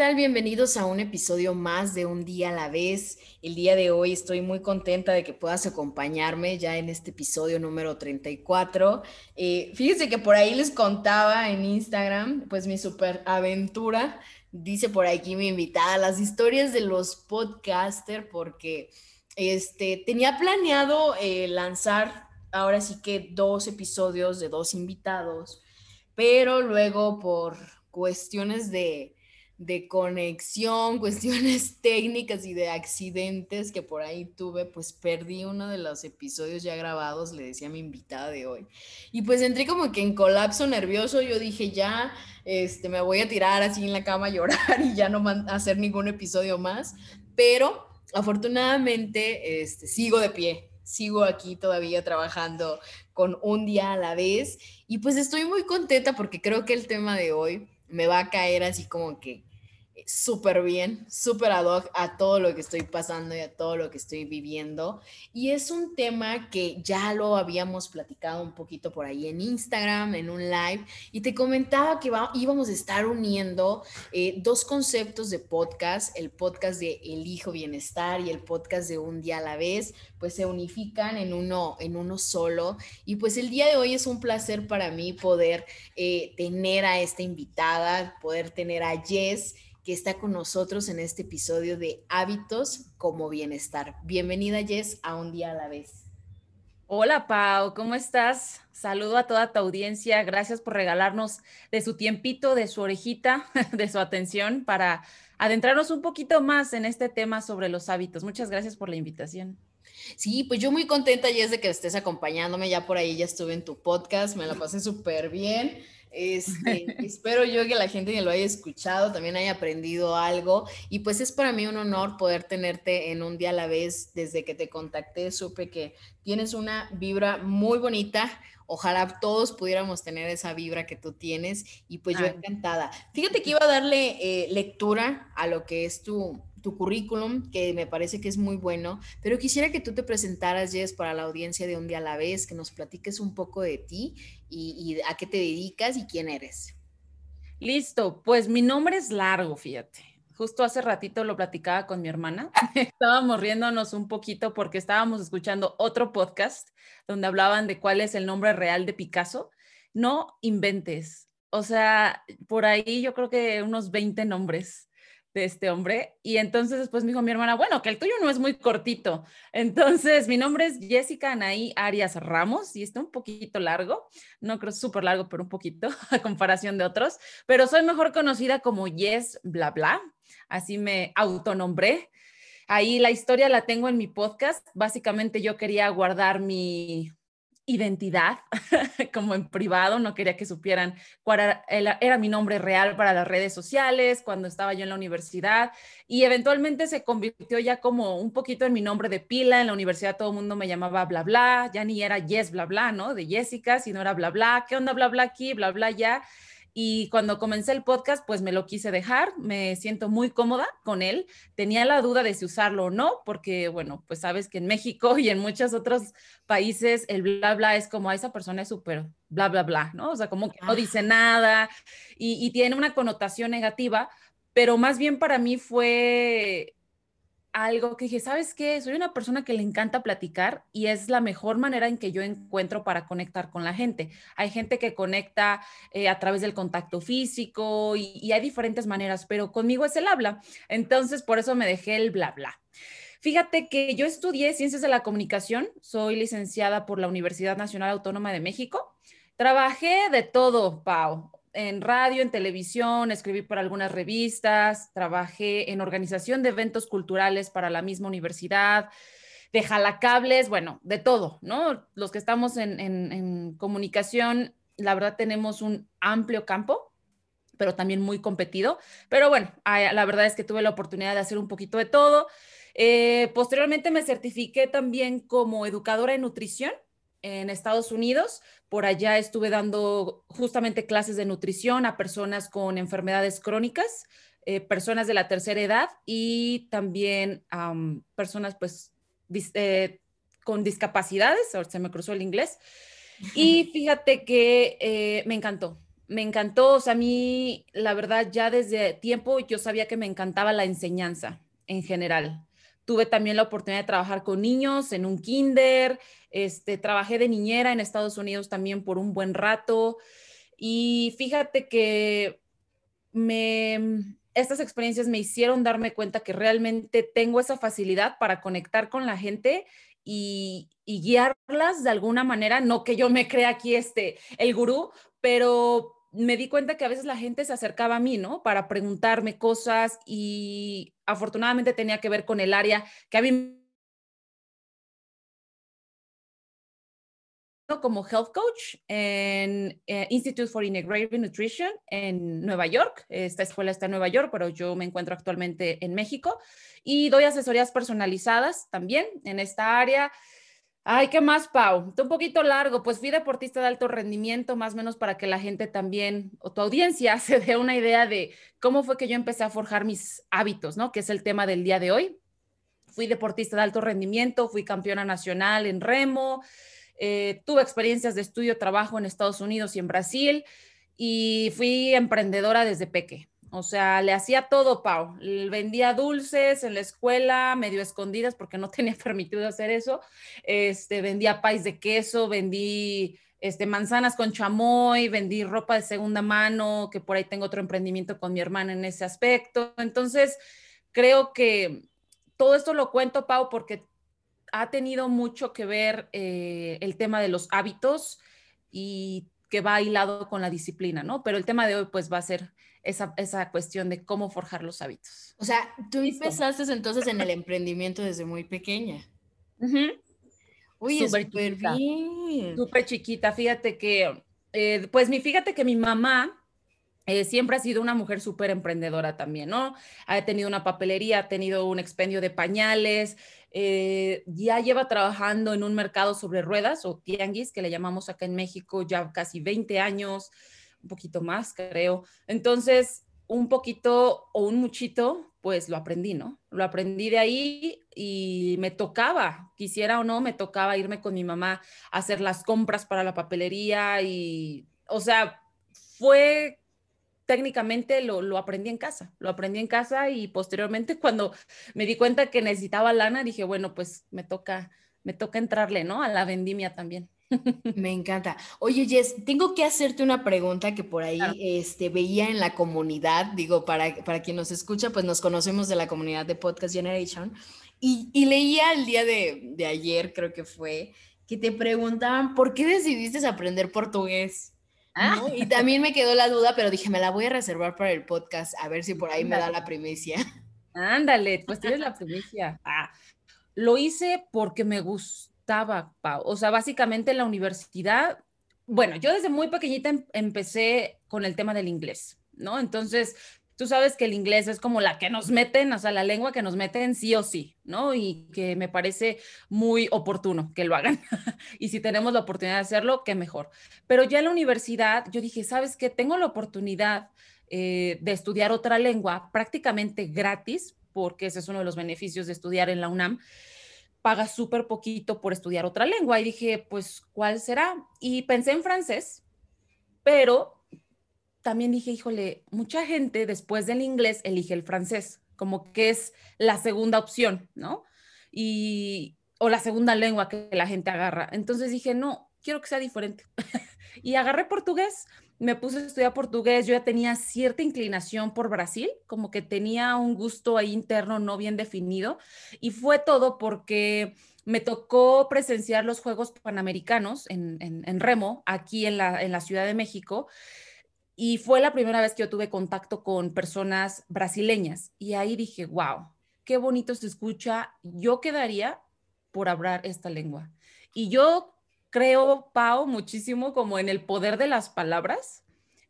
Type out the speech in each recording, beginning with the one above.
Bienvenidos a un episodio más de Un día a la vez. El día de hoy estoy muy contenta de que puedas acompañarme ya en este episodio número 34. Eh, fíjense que por ahí les contaba en Instagram, pues mi super aventura, dice por aquí mi invitada, las historias de los podcasters, porque este, tenía planeado eh, lanzar ahora sí que dos episodios de dos invitados, pero luego por cuestiones de de conexión, cuestiones técnicas y de accidentes que por ahí tuve, pues perdí uno de los episodios ya grabados, le decía a mi invitada de hoy. Y pues entré como que en colapso nervioso, yo dije ya, este, me voy a tirar así en la cama a llorar y ya no hacer ningún episodio más, pero afortunadamente este, sigo de pie, sigo aquí todavía trabajando con un día a la vez y pues estoy muy contenta porque creo que el tema de hoy me va a caer así como que súper bien, súper ad hoc a todo lo que estoy pasando y a todo lo que estoy viviendo. Y es un tema que ya lo habíamos platicado un poquito por ahí en Instagram, en un live, y te comentaba que íbamos a estar uniendo eh, dos conceptos de podcast, el podcast de El Hijo Bienestar y el podcast de Un Día a la Vez, pues se unifican en uno, en uno solo. Y pues el día de hoy es un placer para mí poder eh, tener a esta invitada, poder tener a Jess que está con nosotros en este episodio de Hábitos como Bienestar. Bienvenida Jess a Un Día a la Vez. Hola Pau, ¿cómo estás? Saludo a toda tu audiencia. Gracias por regalarnos de su tiempito, de su orejita, de su atención para adentrarnos un poquito más en este tema sobre los hábitos. Muchas gracias por la invitación. Sí, pues yo muy contenta, Jess, de que estés acompañándome. Ya por ahí ya estuve en tu podcast, me la pasé súper bien. Este, espero yo que la gente que lo haya escuchado también haya aprendido algo y pues es para mí un honor poder tenerte en un día a la vez. Desde que te contacté supe que tienes una vibra muy bonita. Ojalá todos pudiéramos tener esa vibra que tú tienes y pues yo encantada. Fíjate que iba a darle eh, lectura a lo que es tu, tu currículum, que me parece que es muy bueno, pero quisiera que tú te presentaras, Jess, para la audiencia de Un Día a la Vez, que nos platiques un poco de ti y, a qué te dedicas y quién eres. Listo, pues mi nombre es largo, fíjate. Justo hace ratito lo platicaba con mi hermana. estábamos riéndonos un poquito porque estábamos escuchando otro podcast donde hablaban de cuál es el nombre real de Picasso. No inventes. O sea, por ahí yo creo que unos 20 nombres de este hombre. Y entonces después me dijo mi hermana, bueno, que el tuyo no es muy cortito. Entonces, mi nombre es Jessica Anaí Arias Ramos y está un poquito largo, no creo súper largo, pero un poquito a comparación de otros, pero soy mejor conocida como Yes Bla Bla, así me autonombré. Ahí la historia la tengo en mi podcast. Básicamente yo quería guardar mi identidad, como en privado, no quería que supieran cuál era, mi nombre real para las redes sociales cuando estaba yo en la universidad y eventualmente se convirtió ya como un poquito en mi nombre de pila, en la universidad todo el mundo me llamaba bla bla, ya ni era yes bla bla, ¿no? De Jessica, sino era bla bla, ¿qué onda bla bla aquí, bla bla ya? Y cuando comencé el podcast, pues me lo quise dejar, me siento muy cómoda con él. Tenía la duda de si usarlo o no, porque bueno, pues sabes que en México y en muchos otros países el bla bla es como a esa persona es súper bla bla bla, ¿no? O sea, como que no dice nada y, y tiene una connotación negativa, pero más bien para mí fue algo que dije, ¿sabes qué? Soy una persona que le encanta platicar y es la mejor manera en que yo encuentro para conectar con la gente. Hay gente que conecta eh, a través del contacto físico y, y, hay diferentes maneras, pero conmigo es el habla. Entonces, por eso me dejé el bla, bla. Fíjate que yo estudié ciencias de la comunicación, soy licenciada por la Universidad Nacional Autónoma de México. Trabajé de todo, Pau en radio, en televisión, escribí para algunas revistas, trabajé en organización de eventos culturales para la misma universidad, de jalacables, bueno, de todo, ¿no? Los que estamos en, comunicación, la verdad tenemos un amplio campo, pero también muy competido. Pero bueno, la verdad es que tuve la oportunidad de hacer un poquito de todo. Eh, posteriormente me certifiqué también como educadora en nutrición en Estados Unidos. Por allá estuve dando justamente clases de nutrición a personas con enfermedades crónicas, eh, personas de la tercera edad y también personas pues eh, con discapacidades, ahora se me cruzó el inglés. Y fíjate que eh, me encantó, me encantó, o sea, a mí la verdad ya desde tiempo yo sabía que me encantaba la enseñanza en general. Tuve también la oportunidad de trabajar con niños en un kinder, este, trabajé de niñera en Estados Unidos también por un buen rato. Y fíjate que me, estas experiencias me hicieron darme cuenta que realmente tengo esa facilidad para conectar con la gente y, y, guiarlas de alguna manera, no que yo me crea aquí este, el gurú, pero me di cuenta que a veces la gente se acercaba a mí, ¿no? Para preguntarme cosas y afortunadamente tenía que ver con el área que a mí como health coach en eh, Institute for Integrative Nutrition en Nueva York. Esta escuela está en Nueva York, pero yo me encuentro actualmente en México y doy asesorías personalizadas también en esta área. Ay, ¿qué más, Pau? un poquito largo, pues fui deportista de alto rendimiento, más o menos para que la gente también, o tu audiencia, se dé una idea de cómo fue que yo empecé a forjar mis hábitos, ¿no? Que es el tema del día de hoy. Fui deportista de alto rendimiento, fui campeona nacional en remo, eh, tuve experiencias de estudio, trabajo en Estados Unidos y en Brasil, y fui emprendedora desde peque. O sea, le hacía todo, Pau. Vendía dulces en la escuela, medio escondidas porque no tenía permitido hacer eso. Este, vendía pais de queso, vendí este, manzanas con chamoy, vendí ropa de segunda mano, que por ahí tengo otro emprendimiento con mi hermana en ese aspecto. Entonces, creo que todo esto lo cuento, Pau, porque ha tenido mucho que ver eh, el tema de los hábitos y que va hilado con la disciplina, ¿no? Pero el tema de hoy, pues, va a ser esa, esa cuestión de cómo forjar los hábitos. O sea, tú empezaste entonces en el emprendimiento desde muy pequeña. Uy, súper bien. Súper chiquita. Fíjate que, eh, pues mi, fíjate que mi mamá eh, siempre ha sido una mujer súper emprendedora también, ¿no? Ha tenido una papelería, ha tenido un expendio de pañales, eh, ya lleva trabajando en un mercado sobre ruedas o tianguis, que le llamamos acá en México, ya casi 20 años un poquito más, creo. Entonces, un poquito o un muchito, pues lo aprendí, ¿no? Lo aprendí de ahí y me tocaba, quisiera o no, me tocaba irme con mi mamá a hacer las compras para la papelería y, o sea, fue técnicamente lo, lo, aprendí en casa, lo aprendí en casa y posteriormente cuando me di cuenta que necesitaba lana, dije, bueno, pues me toca, me toca entrarle, ¿no? A la vendimia también. Me encanta. Oye, Jess, tengo que hacerte una pregunta que por ahí este, veía en la comunidad, digo, para, para quien nos escucha, pues nos conocemos de la comunidad de Podcast Generation, y, y leía el día de, de, ayer, creo que fue, que te preguntaban, ¿por qué decidiste aprender portugués? Ah. Y también me quedó la duda, pero dije, me la voy a reservar para el podcast, a ver si por ahí me da la primicia. Ándale, pues tienes la primicia. Ah, lo hice porque me gusta o sea, básicamente en la universidad, bueno, yo desde muy pequeñita em, empecé con el tema del inglés, ¿no? Entonces, tú sabes que el inglés es como la que nos meten, o sea, la lengua que nos meten sí o sí, ¿no? Y que me parece muy oportuno que lo hagan. y si tenemos la oportunidad de hacerlo, qué mejor. Pero ya en la universidad, yo dije, ¿sabes qué? Tengo la oportunidad eh, de estudiar otra lengua prácticamente gratis, porque ese es uno de los beneficios de estudiar en la UNAM paga súper poquito por estudiar otra lengua. Y dije, pues, ¿cuál será? Y pensé en francés, pero también dije, híjole, mucha gente después del inglés elige el francés, como que es la segunda opción, ¿no? Y, o la segunda lengua que la gente agarra. Entonces dije, no, quiero que sea diferente. y agarré portugués me puse a estudiar portugués, yo ya tenía cierta inclinación por Brasil, como que tenía un gusto ahí interno no bien definido, y fue todo porque me tocó presenciar los Juegos Panamericanos en, Remo, aquí en la, Ciudad de México, y fue la primera vez que yo tuve contacto con personas brasileñas, y ahí dije, wow, qué bonito se escucha, yo quedaría por hablar esta lengua. Y yo creo, Pau, muchísimo como en el poder de las palabras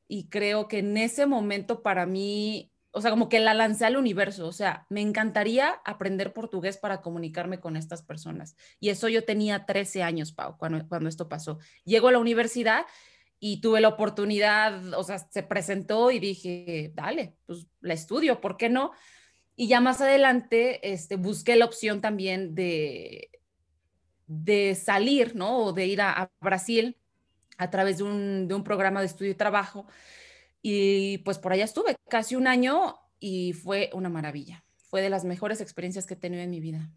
y creo que en ese momento para mí o sea, como que la lancé al universo, o sea, me encantaría aprender portugués para comunicarme con estas personas. Y eso yo tenía 13 años, Pau, cuando, cuando esto pasó. Llego a la universidad y tuve la oportunidad, o sea, se presentó y dije, dale, pues la estudio, ¿por qué no? Y ya más adelante este, busqué la opción también de, de salir, ¿no? O de ir a, Brasil a través de un, de un programa de estudio y trabajo. Y pues por allá estuve casi un año y fue una maravilla. Fue de las mejores experiencias que he tenido en mi vida.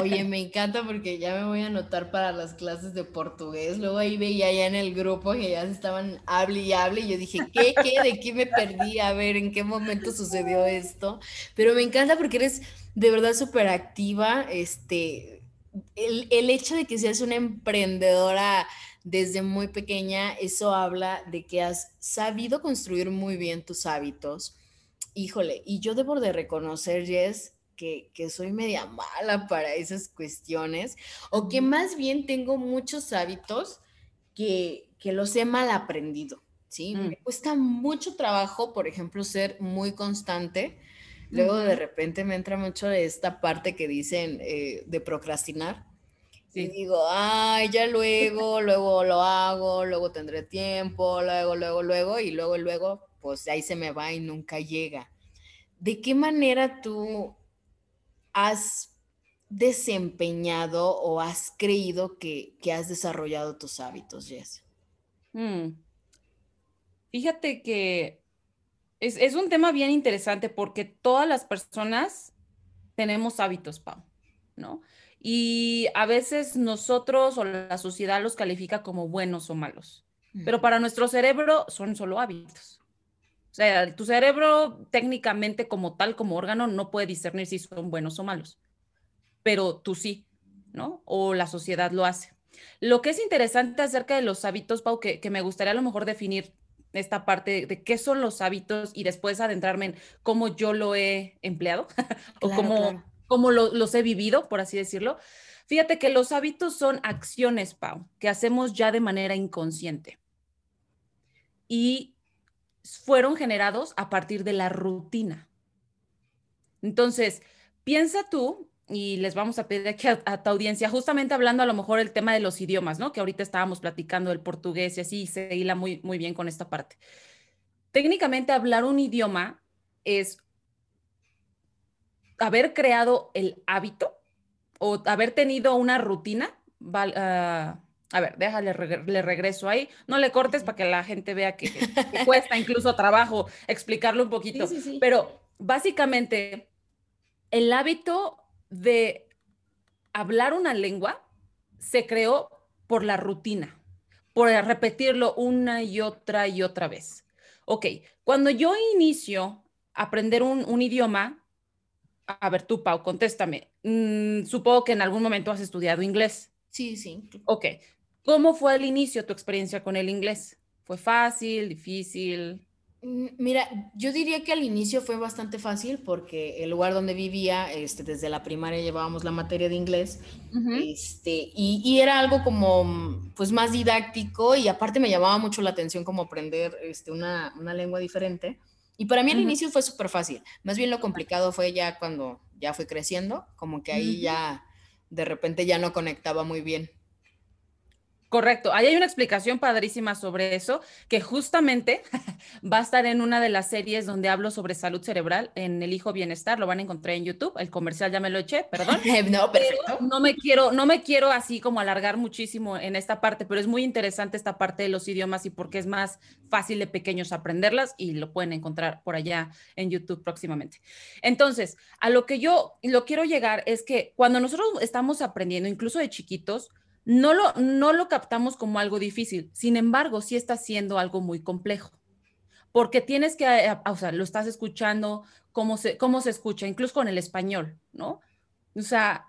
Oye, me encanta porque ya me voy a anotar para las clases de portugués. Luego ahí veía ya en el grupo que ya se estaban hable y hable y yo dije, ¿qué, qué? ¿De qué me perdí? A ver, ¿en qué momento sucedió esto? Pero me encanta porque eres de verdad súper activa. Este, el, el hecho de que seas una emprendedora desde muy pequeña, eso habla de que has sabido construir muy bien tus hábitos. Híjole, y yo debo de reconocer, Jess, que, que, soy media mala para esas cuestiones, o que más bien tengo muchos hábitos que, que los he mal aprendido, ¿sí? Mm. Me cuesta mucho trabajo, por ejemplo, ser muy constante. Luego de repente me entra mucho de esta parte que dicen eh, de procrastinar y digo, ay, ya luego, luego lo hago, luego tendré tiempo, luego, luego, luego, y luego, luego, pues ahí se me va y nunca llega. ¿De qué manera tú has desempeñado o has creído que, has desarrollado tus hábitos, Jess? Mm. Fíjate que es, es, un tema bien interesante porque todas las personas tenemos hábitos, Pau, ¿no? y a veces nosotros o la sociedad los califica como buenos o malos, pero para nuestro cerebro son solo hábitos. O sea, tu cerebro técnicamente como tal, como órgano, no puede discernir si son buenos o malos, pero tú sí, ¿no? O la sociedad lo hace. Lo que es interesante acerca de los hábitos, Pau, que, me gustaría a lo mejor definir esta parte de qué son los hábitos y después adentrarme en cómo yo lo he empleado o cómo, como los he vivido, por así decirlo. Fíjate que los hábitos son acciones, Pau, que hacemos ya de manera inconsciente. Y fueron generados a partir de la rutina. Entonces, piensa tú, y les vamos a pedir aquí a, tu audiencia, justamente hablando a lo mejor el tema de los idiomas, ¿no? Que ahorita estábamos platicando del portugués y así se hila muy, muy bien con esta parte. Técnicamente, hablar un idioma es haber creado el hábito o haber tenido una rutina, ah, a ver, déjale, le regreso ahí. No le cortes para que la gente vea que, cuesta incluso trabajo explicarlo un poquito. Pero básicamente, el hábito de hablar una lengua se creó por la rutina, por repetirlo una y otra y otra vez. Ok, cuando yo inicio a aprender un, un idioma, a ver, tú, Pau, contéstame. Mm, supongo que en algún momento has estudiado inglés. Sí, sí. Ok. ¿Cómo fue al inicio tu experiencia con el inglés? ¿Fue fácil, difícil? Mm, mira, yo diría que al inicio fue bastante fácil porque el lugar donde vivía, este, desde la primaria llevábamos la materia de inglés, este, y, y, era algo como, pues más didáctico y aparte me llamaba mucho la atención como aprender este, una, una lengua diferente. Y para mí al inicio fue súper fácil. Más bien lo complicado fue ya cuando ya fui creciendo, como que ahí ya de repente ya no conectaba muy bien. Correcto. Ahí hay una explicación padrísima sobre eso, que justamente va a estar en una de las series donde hablo sobre salud cerebral en El Hijo Bienestar. Lo van a encontrar en YouTube. El comercial ya me lo eché, perdón. no, perfecto. no me quiero, no me quiero así como alargar muchísimo en esta parte, pero es muy interesante esta parte de los idiomas y porque es más fácil de pequeños aprenderlas y lo pueden encontrar por allá en YouTube próximamente. Entonces, a lo que yo lo quiero llegar es que cuando nosotros estamos aprendiendo, incluso de chiquitos, no lo, no lo captamos como algo difícil, sin embargo, sí está siendo algo muy complejo, porque tienes que, eh, o sea, lo estás escuchando, cómo se, cómo se escucha, incluso con el español, ¿no? O sea,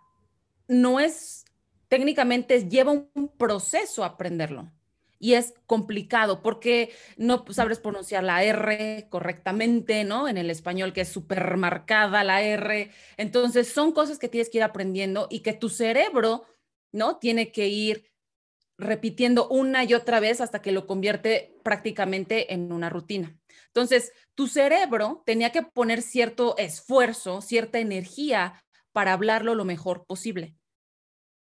no es, técnicamente lleva un proceso aprenderlo y es complicado porque no sabes pronunciar la R correctamente, ¿no? En el español que es súper marcada la R. Entonces son cosas que tienes que ir aprendiendo y que tu cerebro ¿no? Tiene que ir repitiendo una y otra vez hasta que lo convierte prácticamente en una rutina. Entonces, tu cerebro tenía que poner cierto esfuerzo, cierta energía para hablarlo lo mejor posible.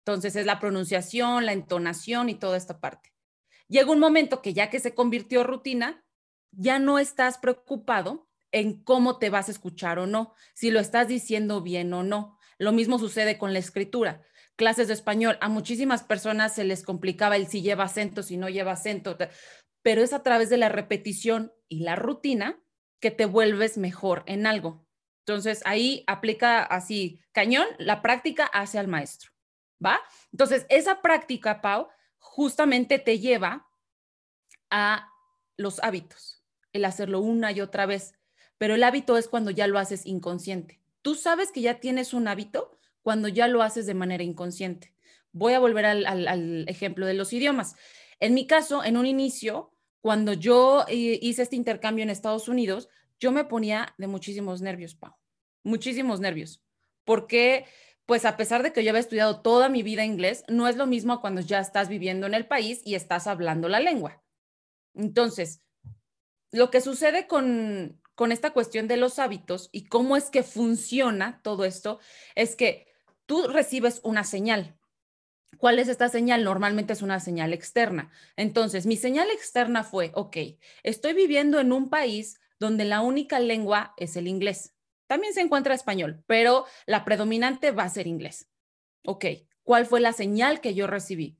Entonces, es la pronunciación, la entonación y toda esta parte. Llega un momento que ya que se convirtió rutina, ya no estás preocupado en cómo te vas a escuchar o no, si lo estás diciendo bien o no. Lo mismo sucede con la escritura. Clases de español, a muchísimas personas se les complicaba el si lleva acento, si no lleva acento, pero es a través de la repetición y la rutina que te vuelves mejor en algo. Entonces ahí aplica así, cañón, la práctica hace al maestro, ¿va? Entonces esa práctica, Pau, justamente te lleva a los hábitos, el hacerlo una y otra vez pero el hábito es cuando ya lo haces inconsciente. Tú sabes que ya tienes un hábito cuando ya lo haces de manera inconsciente. Voy a volver al, ejemplo de los idiomas. En mi caso, en un inicio, cuando yo eh, hice este intercambio en Estados Unidos, yo me ponía de muchísimos nervios, Pau, muchísimos nervios, porque pues a pesar de que yo había estudiado toda mi vida inglés, no es lo mismo cuando ya estás viviendo en el país y estás hablando la lengua. Entonces, lo que sucede con, con esta cuestión de los hábitos y cómo es que funciona todo esto, es que tú recibes una señal. ¿Cuál es esta señal? Normalmente es una señal externa. Entonces, mi señal externa fue, ok, estoy viviendo en un país donde la única lengua es el inglés. También se encuentra español, pero la predominante va a ser inglés. Ok, ¿cuál fue la señal que yo recibí?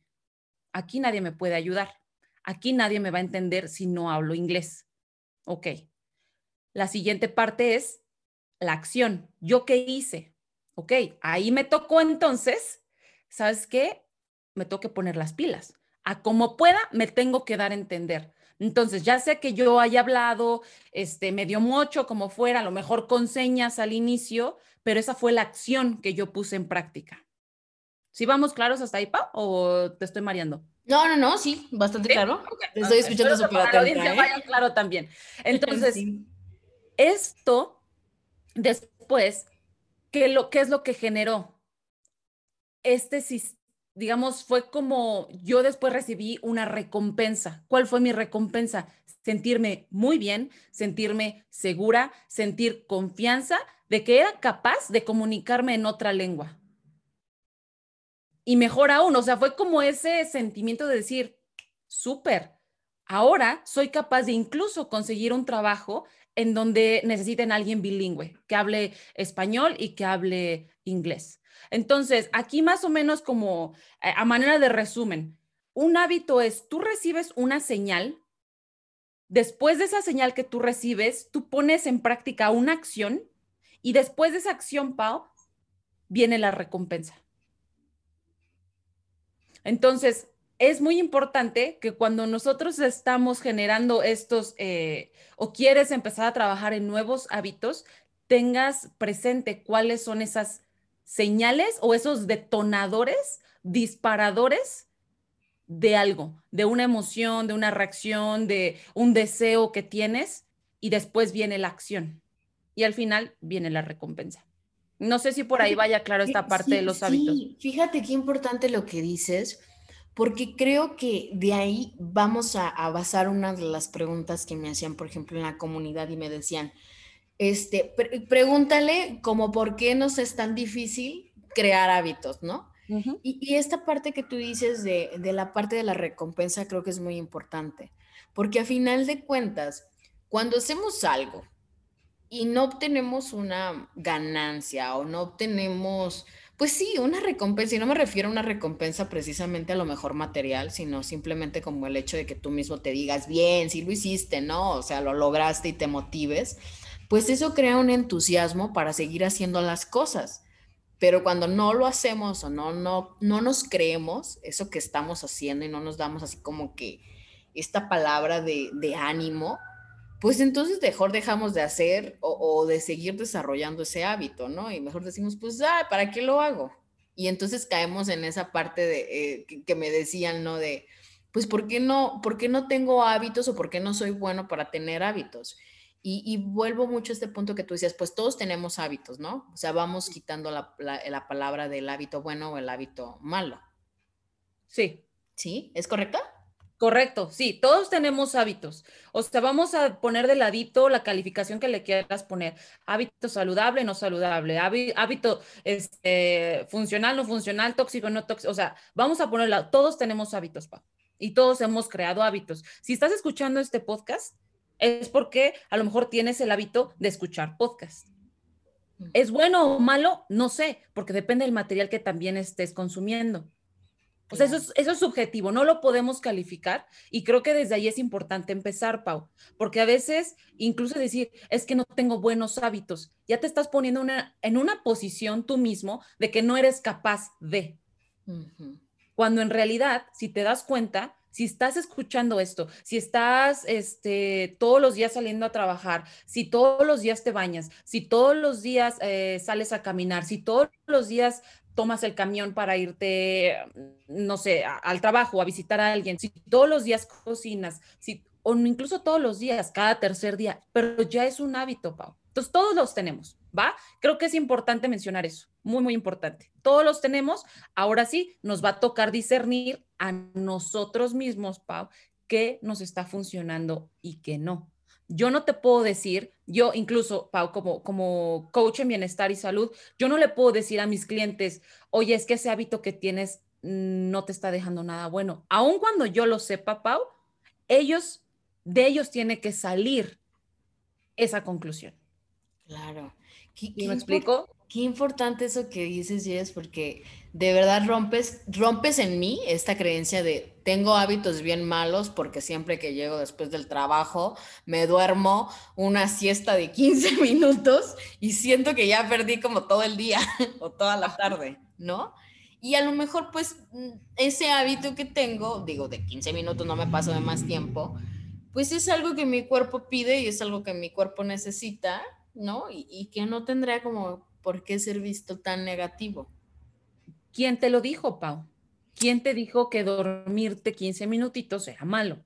Aquí nadie me puede ayudar. Aquí nadie me va a entender si no hablo inglés. Ok, la siguiente parte es la acción. ¿Yo qué hice? Ok, ahí me tocó entonces, ¿sabes qué? Me tengo que poner las pilas. A como pueda, me tengo que dar a entender. Entonces, ya sé que yo haya hablado, este, medio mocho, como fuera, a lo mejor con señas al inicio, pero esa fue la acción que yo puse en práctica. ¿Sí vamos claros hasta ahí, Pa? ¿O te estoy mareando? No, no, no, sí, bastante claro. Te estoy escuchando súper atenta. ¿eh? claro también. Entonces, esto después, ¿qué, lo, ¿qué es lo que generó? Este, digamos, fue como yo después recibí una recompensa. ¿Cuál fue mi recompensa? Sentirme muy bien, sentirme segura, sentir confianza de que era capaz de comunicarme en otra lengua. Y mejor aún, o sea, fue como ese sentimiento de decir, súper, ahora soy capaz de incluso conseguir un trabajo en donde necesiten alguien bilingüe, que hable español y que hable inglés. Entonces, aquí más o menos como eh, a manera de resumen, un hábito es, tú recibes una señal, después de esa señal que tú recibes, tú pones en práctica una acción y después de esa acción, Pau, viene la recompensa. Entonces, es muy importante que cuando nosotros estamos generando estos eh, o quieres empezar a trabajar en nuevos hábitos, tengas presente cuáles son esas señales o esos detonadores, disparadores de algo, de una emoción, de una reacción, de un deseo que tienes y después viene la acción y al final viene la recompensa. No sé si por ahí vaya claro esta parte de los hábitos. Sí, fíjate qué importante lo que dices, porque creo que de ahí vamos a, basar una de las preguntas que me hacían, por ejemplo, en la comunidad y me decían, este, pregúntale como por qué nos es tan difícil crear hábitos, ¿no? y, esta parte que tú dices de, de la parte de la recompensa creo que es muy importante, porque a final de cuentas, cuando hacemos algo y no obtenemos una ganancia o no obtenemos pues sí, una recompensa, y no me refiero a una recompensa precisamente a lo mejor material, sino simplemente como el hecho de que tú mismo te digas, bien, sí lo hiciste, ¿no? O sea, lo lograste y te motives, pues eso crea un entusiasmo para seguir haciendo las cosas. Pero cuando no lo hacemos o no, no, no nos creemos eso que estamos haciendo y no nos damos así como que esta palabra de, de ánimo, pues entonces mejor dejamos de hacer o, de seguir desarrollando ese hábito, ¿no? Y mejor decimos, pues, ah, ¿para qué lo hago? Y entonces caemos en esa parte de, eh, que, me decían, ¿no? De, pues, ¿por qué, no, ¿por qué no tengo hábitos o por qué no soy bueno para tener hábitos? Y, vuelvo mucho a este punto que tú decías, pues todos tenemos hábitos, ¿no? O sea, vamos quitando la, la palabra del hábito bueno o el hábito malo. Sí. ¿Sí? ¿Es correcto? Correcto, sí, todos tenemos hábitos. O sea, vamos a poner de ladito la calificación que le quieras poner. Hábito saludable, no saludable. Hábito este, funcional, no funcional, tóxico, no tóxico. O sea, vamos a ponerla. Todos tenemos hábitos, pa. Y todos hemos creado hábitos. Si estás escuchando este podcast, es porque a lo mejor tienes el hábito de escuchar podcast. ¿Es bueno o malo? No sé, porque depende del material que también estés consumiendo. O sea, eso es, eso es subjetivo, no lo podemos calificar y creo que desde ahí es importante empezar, Pau, porque a veces incluso decir, es que no tengo buenos hábitos, ya te estás poniendo una, en una posición tú mismo de que no eres capaz de. Cuando en realidad, si te das cuenta, si estás escuchando esto, si estás este, todos los días saliendo a trabajar, si todos los días te bañas, si todos los días eh, sales a caminar, si todos los días tomas el camión para irte, no sé, al trabajo, a visitar a alguien, si todos los días cocinas, si, o incluso todos los días, cada tercer día, pero ya es un hábito, Pau. Entonces, todos los tenemos, ¿va? Creo que es importante mencionar eso, muy, muy importante. Todos los tenemos, ahora sí, nos va a tocar discernir a nosotros mismos, Pau, qué nos está funcionando y qué no. Yo no te puedo decir, yo incluso, Pau, como, como coach en bienestar y salud, yo no le puedo decir a mis clientes, oye, es que ese hábito que tienes no te está dejando nada bueno. Aun cuando yo lo sepa, Pau, ellos, de ellos tiene que salir esa conclusión. Claro. ¿Qué, me explico? Qué importante eso que dices, Jess, porque de verdad rompes, rompes en mí esta creencia de tengo hábitos bien malos porque siempre que llego después del trabajo me duermo una siesta de 15 minutos y siento que ya perdí como todo el día o toda la tarde, ¿no? Y a lo mejor pues ese hábito que tengo, digo, de 15 minutos no me paso de más tiempo, pues es algo que mi cuerpo pide y es algo que mi cuerpo necesita, ¿no? Y, y que no tendría como por qué ser visto tan negativo. ¿Quién te lo dijo, Pau? ¿Quién te dijo que dormirte 15 minutitos era malo?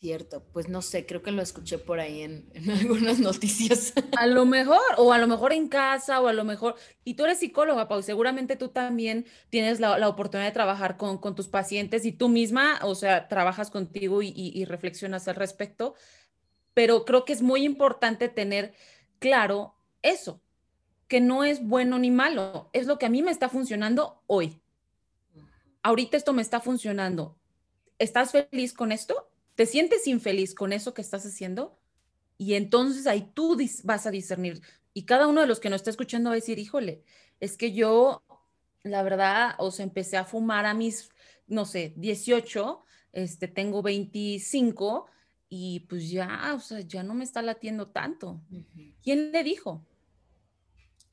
Cierto, pues no sé, creo que lo escuché por ahí en, algunas noticias. A lo mejor, o a lo mejor en casa, o a lo mejor, y tú eres psicóloga, Pau, seguramente tú también tienes la, oportunidad de trabajar con, tus pacientes y tú misma, o sea, trabajas contigo y, y reflexionas al respecto, pero creo que es muy importante tener claro eso, que no es bueno ni malo, es lo que a mí me está funcionando hoy. Ahorita esto me está funcionando. ¿Estás feliz con esto? ¿Te sientes infeliz con eso que estás haciendo? Y entonces ahí tú vas a discernir. Y cada uno de los que nos está escuchando va a decir, híjole, es que yo, la verdad, o sea, empecé a fumar a mis, no sé, 18, este, tengo 25 y pues ya, o sea, ya no me está latiendo tanto. ¿Quién le dijo?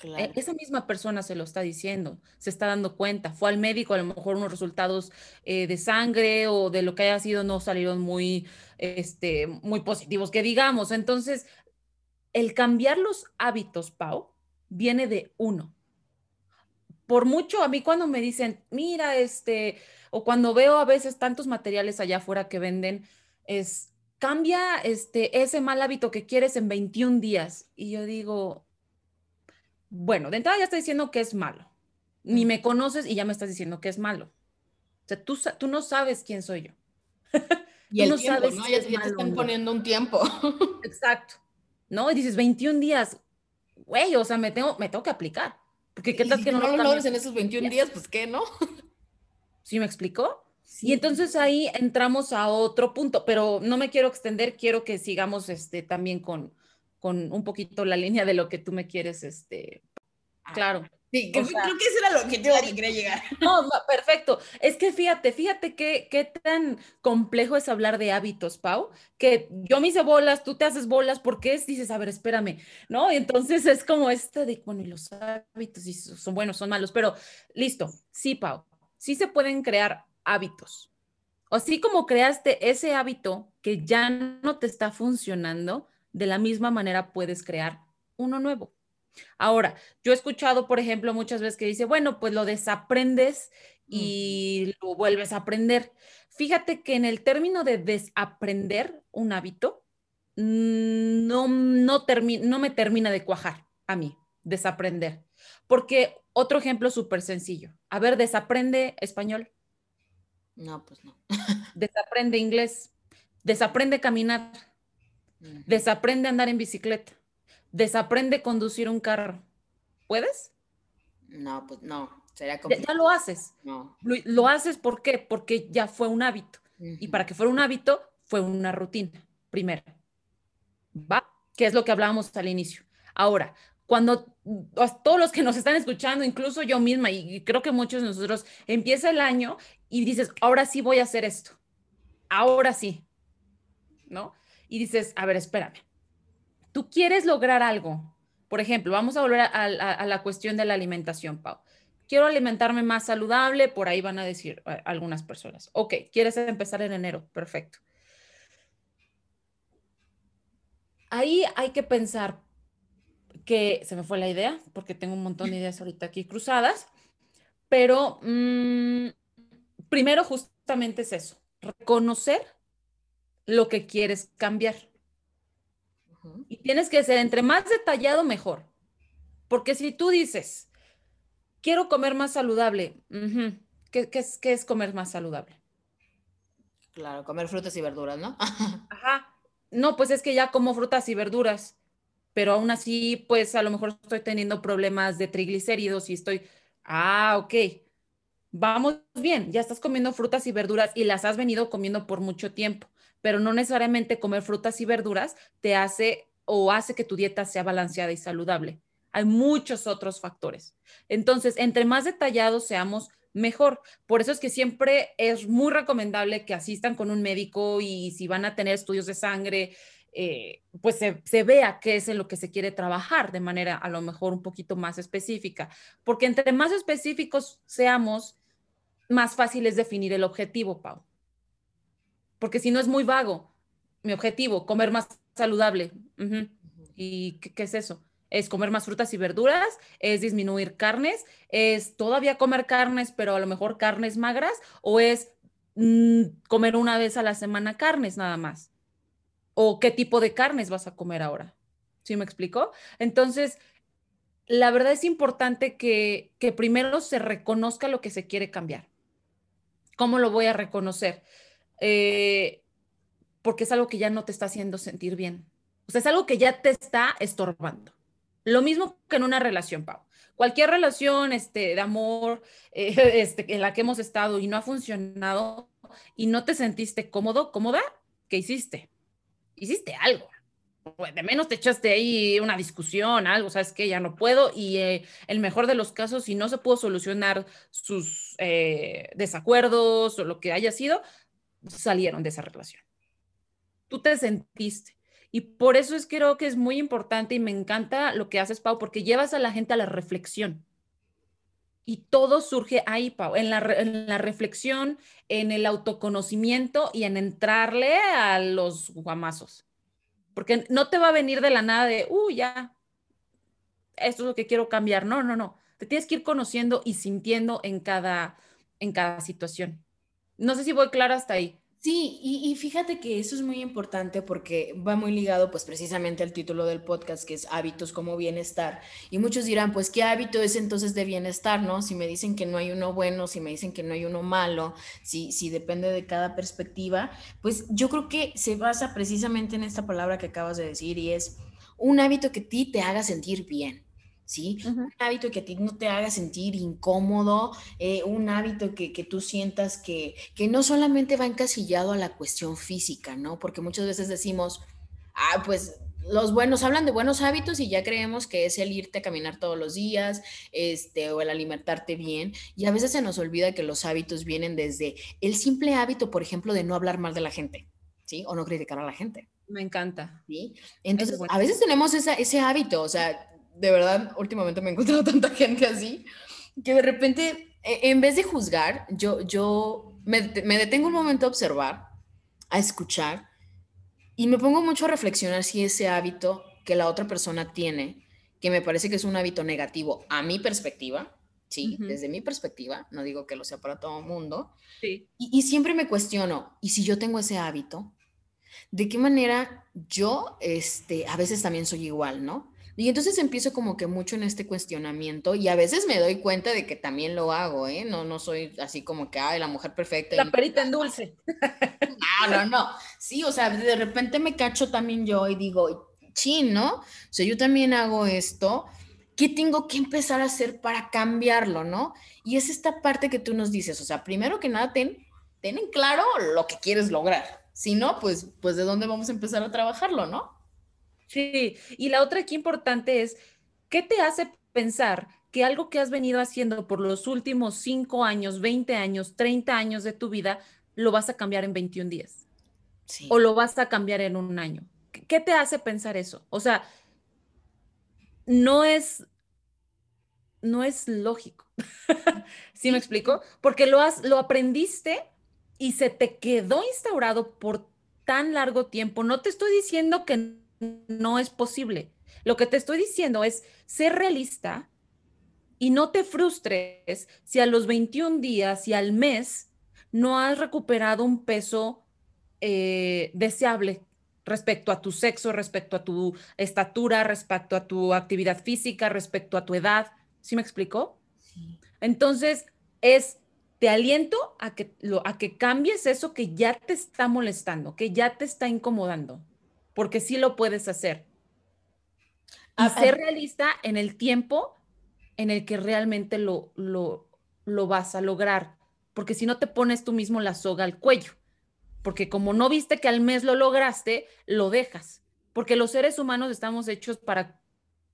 E, esa misma persona se lo está diciendo, se está dando cuenta, fue al médico, a lo mejor unos resultados eh, de sangre o de lo que haya sido no salieron muy, este, muy positivos, que digamos. Entonces, el cambiar los hábitos, Pau, viene de uno. Por mucho, a mí cuando me dicen, mira, este, o cuando veo a veces tantos materiales allá afuera que venden, es, cambia este, ese mal hábito que quieres en 21 días. Y yo digo, bueno, de entrada ya está diciendo que es malo. Ni me conoces y ya me estás diciendo que es malo. O sea, tú, tú no sabes quién soy yo. Y el no tiempo, sabes ¿no? Ya, te están poniendo un tiempo. Exacto. ¿No? Y dices 21 días. Güey, o sea, me tengo, me tengo que aplicar. Porque qué tal que no, lo logres en esos 21 días, pues qué, ¿no? ¿Sí me explicó? Y entonces ahí entramos a otro punto, pero no me quiero extender, quiero que sigamos este, también con, con un poquito la línea de lo que tú me quieres, este, ah, claro. Sí, creo, que ese era lo que que quería llegar. No, perfecto. Es que fíjate, fíjate qué, qué tan complejo es hablar de hábitos, Pau, que yo me hice bolas, tú te haces bolas, porque es, dices, a ver, espérame, ¿no? Y entonces es como este de, bueno, y los hábitos, y son buenos, son malos, pero listo, sí, Pau, sí se pueden crear hábitos. Así como creaste ese hábito que ya no te está funcionando, de la misma manera puedes crear uno nuevo. Ahora, yo he escuchado, por ejemplo, muchas veces que dice, bueno, pues lo desaprendes y lo vuelves a aprender. Fíjate que en el término de desaprender un hábito, mm, no, no, no me termina de cuajar a mí, desaprender. Porque otro ejemplo súper sencillo. A ver, desaprende español. No, pues no. desaprende inglés, desaprende caminar, desaprende andar en bicicleta, desaprende conducir un carro. ¿Puedes? No, pues no. Sería ya, lo haces. No. Lo, haces ¿por qué? Porque ya fue un hábito. Y para que fuera un hábito, fue una rutina, primero. ¿Va? Que es lo que hablábamos al inicio. Ahora, cuando todos los que nos están escuchando, incluso yo misma, y creo que muchos de nosotros, empieza el año y dices, ahora sí voy a hacer esto. Ahora sí. ¿No? Y dices, a ver, espérame. Tú quieres lograr algo. Por ejemplo, vamos a volver a, la cuestión de la alimentación, Pau quiero alimentarme más saludable, por ahí van a decir eh, algunas personas. Ok, ¿quieres empezar en enero? Perfecto. Ahí hay que pensar que se me fue la idea, porque tengo un montón de ideas ahorita aquí cruzadas, pero mm, primero justamente es eso, reconocer lo que quieres cambiar. Y tienes que ser entre más detallado, mejor. Porque si tú dices, quiero comer más saludable. ¿Qué, es, ¿Qué, es, comer más saludable? Claro, comer frutas y verduras, ¿no? Ajá. No, pues es que ya como frutas y verduras, pero aún así, pues a lo mejor estoy teniendo problemas de triglicéridos y estoy, ah, ok, vamos bien, ya estás comiendo frutas y verduras y las has venido comiendo por mucho tiempo, pero no necesariamente comer frutas y verduras te hace o hace que tu dieta sea balanceada y saludable hay muchos otros factores. Entonces, entre más detallados seamos, mejor. Por eso es que siempre es muy recomendable que asistan con un médico y si van a tener estudios de sangre, eh, pues se, vea qué es en lo que se quiere trabajar de manera a lo mejor un poquito más específica. Porque entre más específicos seamos, más fácil es definir el objetivo, Pau. Porque si no es muy vago, mi objetivo, comer más saludable. ¿Y qué es eso? es comer más frutas y verduras, es disminuir carnes, es todavía comer carnes, pero a lo mejor carnes magras, o es mm, comer una vez a la semana carnes nada más. O qué tipo de carnes vas a comer ahora. ¿Sí me explico? Entonces, la verdad es importante que, que primero se reconozca lo que se quiere cambiar. ¿Cómo lo voy a reconocer? Eh, porque es algo que ya no te está haciendo sentir bien. O sea, es algo que ya te está estorbando. Lo mismo que en una relación, Pau. Cualquier relación este, de amor eh, este, en la que hemos estado y no ha funcionado y no te sentiste cómodo, cómoda, ¿qué hiciste? Hiciste algo. De menos te echaste ahí una discusión, algo, sabes que ya no puedo. Y eh, el mejor de los casos, si no se pudo solucionar sus eh, desacuerdos o lo que haya sido, salieron de esa relación. Tú te sentiste y por eso es creo que es muy importante y me encanta lo que haces, Pau, porque llevas a la gente a la reflexión. Y todo surge ahí, Pau, en la, en la reflexión, en el autoconocimiento y en entrarle a los guamazos. Porque no te va a venir de la nada de, uh, ya, esto es lo que quiero cambiar. No, no, no. Te tienes que ir conociendo y sintiendo en cada, en cada situación. No sé si voy clara hasta ahí. Sí, y, fíjate que eso es muy importante porque va muy ligado pues precisamente al título del podcast que es hábitos como bienestar. Y muchos dirán, pues, ¿qué hábito es entonces de bienestar, no? Si me dicen que no hay uno bueno, si me dicen que no hay uno malo, si, si depende de cada perspectiva, pues yo creo que se basa precisamente en esta palabra que acabas de decir y es un hábito que ti te haga sentir bien. ¿Sí? Un hábito que a ti no te haga sentir incómodo, eh, un hábito que, tú sientas que, que, no solamente va encasillado a la cuestión física, ¿no? Porque muchas veces decimos, ah, pues los buenos hablan de buenos hábitos y ya creemos que es el irte a caminar todos los días, este, o el alimentarte bien. Y a veces se nos olvida que los hábitos vienen desde el simple hábito, por ejemplo, de no hablar mal de la gente, ¿sí? O no criticar a la gente. Me encanta. ¿Sí? Entonces, a veces tenemos ese hábito, o sea, de verdad, últimamente me he encontrado tanta gente así, que de repente, e, en vez de juzgar, yo, yo me, detengo un momento a observar, a escuchar, y me pongo mucho a reflexionar si ese hábito que la otra persona tiene, que me parece que es un hábito negativo a mi perspectiva, sí, desde mi perspectiva, no digo que lo sea para todo el mundo, sí. y, y siempre me cuestiono, ¿y si yo tengo ese hábito? ¿De qué manera yo, este, a veces también soy igual, ¿no? Y entonces empiezo como que mucho en este cuestionamiento y a veces me doy cuenta de que también lo hago, ¿eh? No, no soy así como que, ay, la mujer perfecta. La perita en dulce. No, no, no. Sí, o sea, de repente me cacho también yo y digo, chin, ¿no? O sea, yo también hago esto. ¿Qué tengo que empezar a hacer para cambiarlo, no? Y es esta parte que tú nos dices, o sea, primero que nada, ten, ten en claro lo que quieres lograr. Si no, pues, pues de dónde vamos a empezar a trabajarlo, ¿no? Sí, y la otra aquí importante es, ¿qué te hace pensar que algo que has venido haciendo por los últimos 5 años, 20 años, 30 años de tu vida, lo vas a cambiar en 21 días? Sí. O lo vas a cambiar en un año. ¿Qué te hace pensar eso? O sea, no es, no es lógico. ¿Sí me explico? Porque lo, has, lo aprendiste y se te quedó instaurado por tan largo tiempo. No te estoy diciendo que no es posible. Lo que te estoy diciendo es ser realista y no te frustres si a los 21 días y al mes no has recuperado un peso eh, deseable respecto a tu sexo, respecto a tu estatura, respecto a tu actividad física, respecto a tu edad. ¿Sí me explicó? Entonces, es, te aliento a que, a que cambies eso que ya te está molestando, que ya te está incomodando porque sí lo puedes hacer. Y ser realista en el tiempo en el que realmente lo, lo, lo vas a lograr, porque si no te pones tú mismo la soga al cuello, porque como no viste que al mes lo lograste, lo dejas, porque los seres humanos estamos hechos para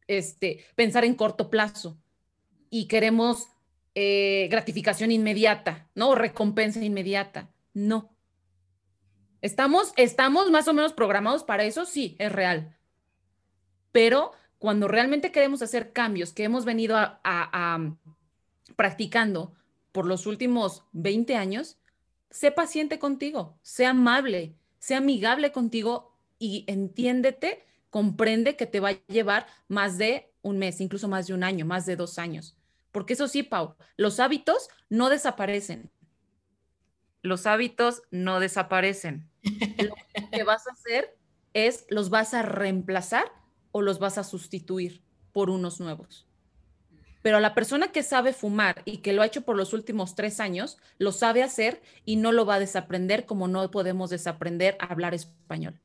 este, pensar en corto plazo y queremos eh, gratificación inmediata, ¿no? Recompensa inmediata. No, Estamos, estamos más o menos programados para eso, sí, es real. Pero cuando realmente queremos hacer cambios que hemos venido a, mm, practicando por los últimos 20 años, sé paciente contigo, sé amable, sé amigable contigo y entiéndete, comprende que te va a llevar más de un mes, incluso más de un año, más de dos años. Porque eso sí, Pau, los hábitos no desaparecen. Los hábitos no desaparecen. Lo que vas a hacer es los vas a reemplazar o los vas a sustituir por unos nuevos. Pero la persona que sabe fumar y que lo ha hecho por los últimos tres años, lo sabe hacer y no lo va a desaprender como no podemos desaprender a hablar español.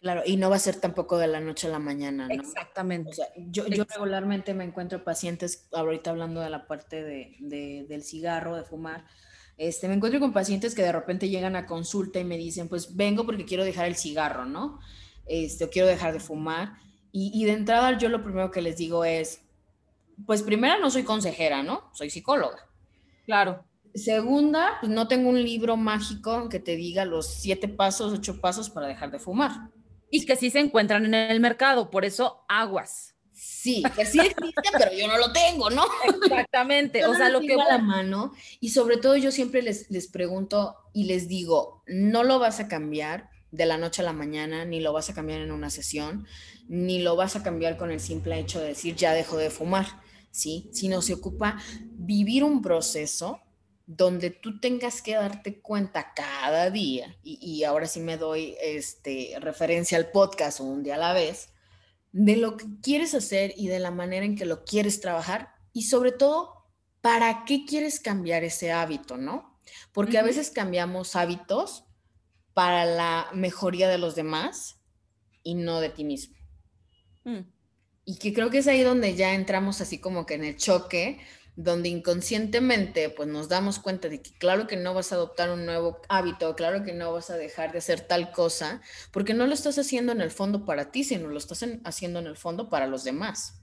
Claro, y no va a ser tampoco de la noche a la mañana, ¿no? Exactamente. yo, regularmente me encuentro pacientes, ahorita hablando de la parte de, del cigarro, de fumar, este, me encuentro con pacientes que de repente llegan a consulta y me dicen, pues vengo porque quiero dejar el cigarro, ¿no? Este, o quiero dejar de fumar. Y, de entrada yo lo primero que les digo es, pues primera no soy consejera, ¿no? Soy psicóloga. Claro. Segunda, pues no tengo un libro mágico que te diga los siete pasos, ocho pasos para dejar de fumar. Y que sí se encuentran en el mercado, por eso aguas. Sí, que sí existe, pero yo no lo tengo, ¿no? Exactamente. o sea, lo que a la mano y sobre todo yo siempre les, les pregunto y les digo, no lo vas a cambiar de la noche a la mañana, ni lo vas a cambiar en una sesión, ni lo vas a cambiar con el simple hecho de decir ya dejo de fumar, ¿sí? Sino se ocupa vivir un proceso donde tú tengas que darte cuenta cada día, y, y ahora sí me doy este, referencia al podcast un día a la vez, de lo que quieres hacer y de la manera en que lo quieres trabajar y sobre todo, ¿para qué quieres cambiar ese hábito, no? Porque a veces cambiamos hábitos para la mejoría de los demás y no de ti mismo. Mm. Y que creo que es ahí donde ya entramos así como que en el choque, donde inconscientemente pues nos damos cuenta de que claro que no vas a adoptar un nuevo hábito, claro que no vas a dejar de hacer tal cosa, porque no lo estás haciendo en el fondo para ti, sino lo estás haciendo en el fondo para los demás.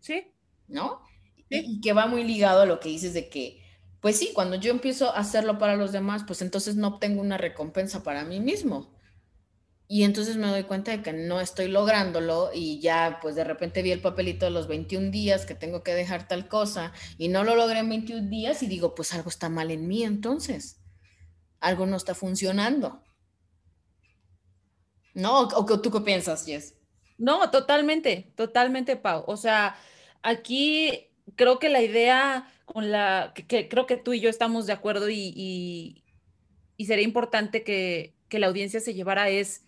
Sí. ¿No? Y, que va muy ligado a lo que dices de que, pues sí, cuando yo empiezo a hacerlo para los demás, pues entonces no obtengo una recompensa para mí mismo. Y entonces me doy cuenta de que no estoy lográndolo y ya pues de repente vi el papelito de los 21 días que tengo que dejar tal cosa y no lo logré en 21 días y digo pues algo está mal en mí entonces. Algo no está funcionando. ¿No? ¿O, tú qué piensas, Jess? No, totalmente, totalmente, Pau. O sea, aquí creo que la idea con la que, creo que tú y yo estamos de acuerdo y, y, sería importante que, que la audiencia se llevara es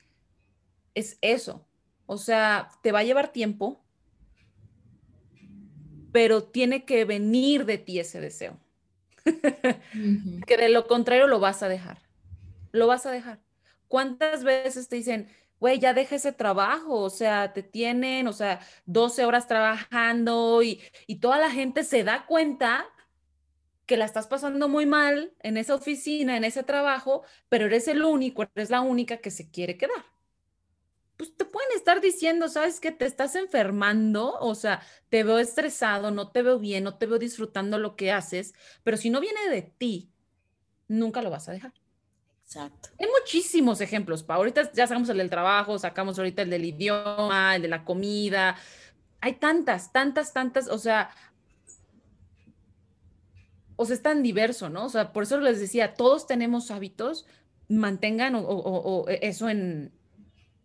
es eso. O sea, te va a llevar tiempo, pero tiene que venir de ti ese deseo. Que de lo contrario lo vas a dejar. Lo vas a dejar. ¿Cuántas veces te dicen, güey, ya deja ese trabajo, o sea, te tienen, o sea, 12 horas trabajando y, y toda la gente se da cuenta que la estás pasando muy mal en esa oficina, en ese trabajo, pero eres el único, eres la única que se quiere quedar. Pues te pueden estar diciendo, sabes que te estás enfermando, o sea, te veo estresado, no te veo bien, no te veo disfrutando lo que haces, pero si no viene de ti, nunca lo vas a dejar. Exacto. Hay muchísimos ejemplos, Pa. Ahorita ya sacamos el del trabajo, sacamos ahorita el del idioma, el de la comida. Hay tantas, tantas, tantas, o sea, o sea, es tan diverso, ¿no? O sea, por eso les decía, todos tenemos hábitos, mantengan o, eso en,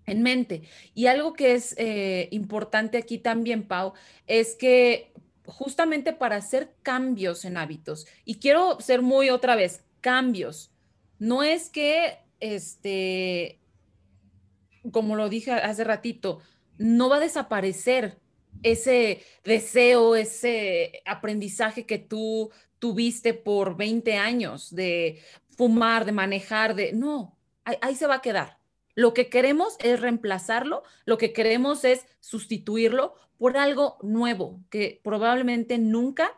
en, mente. Y algo que es eh, importante aquí también, Pau, es que justamente para hacer cambios en hábitos, y quiero ser muy otra vez, cambios, no es que, este, como lo dije hace ratito, no va a desaparecer ese deseo, ese aprendizaje que tú tuviste por 20 años de fumar, de manejar, de... No, ahí, se va a quedar. Lo que queremos es reemplazarlo, lo que queremos es sustituirlo por algo nuevo que probablemente nunca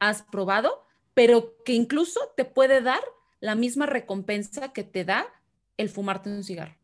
has probado, pero que incluso te puede dar la misma recompensa que te da el fumarte un cigarro.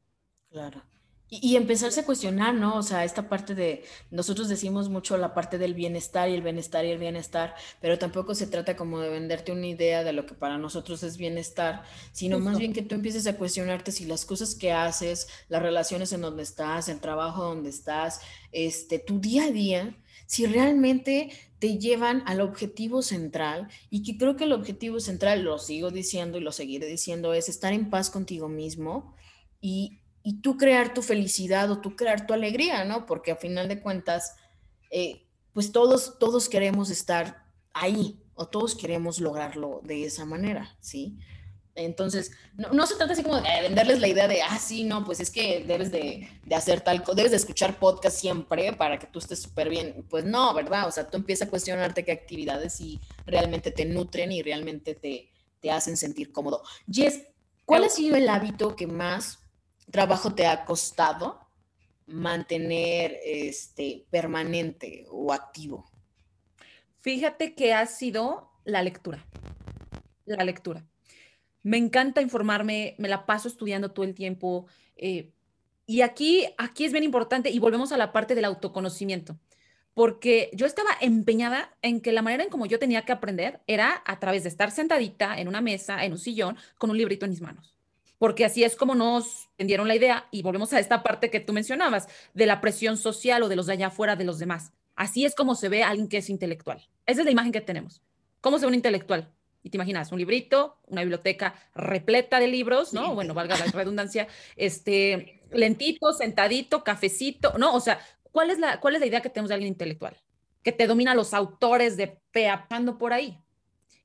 Claro. Y, empezarse a cuestionar, ¿no? O sea, esta parte de, nosotros decimos mucho la parte del bienestar y el bienestar y el bienestar, pero tampoco se trata como de venderte una idea de lo que para nosotros es bienestar, sino más bien que tú empieces a cuestionarte si las cosas que haces, las relaciones en donde estás, el trabajo donde estás, este, tu día a día, si realmente te llevan al objetivo central y que creo que el objetivo central, lo sigo diciendo y lo seguiré diciendo, es estar en paz contigo mismo y y tú crear tu felicidad o tú crear tu alegría, ¿no? Porque a final de cuentas, eh, pues todos, todos queremos estar ahí o todos queremos lograrlo de esa manera, ¿sí? Entonces, no, se trata así como de venderles la idea de, ah, sí, no, pues es que debes de, de hacer tal, debes de escuchar podcast siempre para que tú estés súper bien. Pues no, ¿verdad? O sea, tú empiezas a cuestionarte qué actividades sí realmente te nutren y realmente te, te hacen sentir cómodo. Jess, ¿cuál ha sido el hábito que más trabajo te ha costado mantener este, permanente o activo? Fíjate que ha sido la lectura. La lectura. Me encanta informarme, me la paso estudiando todo el tiempo. Eh, y aquí, aquí es bien importante y volvemos a la parte del autoconocimiento, porque yo estaba empeñada en que la manera en como yo tenía que aprender era a través de estar sentadita en una mesa, en un sillón, con un librito en mis manos porque así es como nos vendieron la idea y volvemos a esta parte que tú mencionabas, de la presión social o de los de allá afuera de los demás. Así es como se ve a alguien que es intelectual. Esa es la imagen que tenemos. ¿Cómo se ve un intelectual? Y te imaginas, un librito, una biblioteca repleta de libros, ¿no? Bueno, valga la redundancia, este, lentito, sentadito, cafecito, ¿no? O sea, ¿cuál es la, cuál es la idea que tenemos de alguien intelectual? Que te domina los autores de peapando por ahí.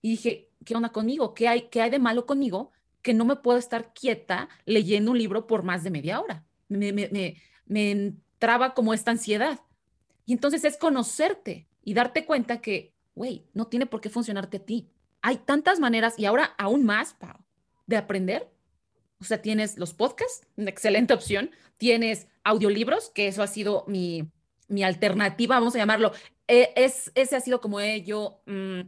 Y dije, ¿qué onda conmigo? ¿Qué hay, qué hay de malo conmigo que no me puedo estar quieta leyendo un libro por más de media hora. Me, me, me, entraba como esta ansiedad. Y entonces es conocerte y darte cuenta que, güey, no tiene por qué funcionarte a ti. Hay tantas maneras y ahora aún más, Pau, de aprender. O sea, tienes los podcasts, una excelente opción. Tienes audiolibros, que eso ha sido mi, mi alternativa, vamos a llamarlo. E, es, ese ha sido como he yo mm,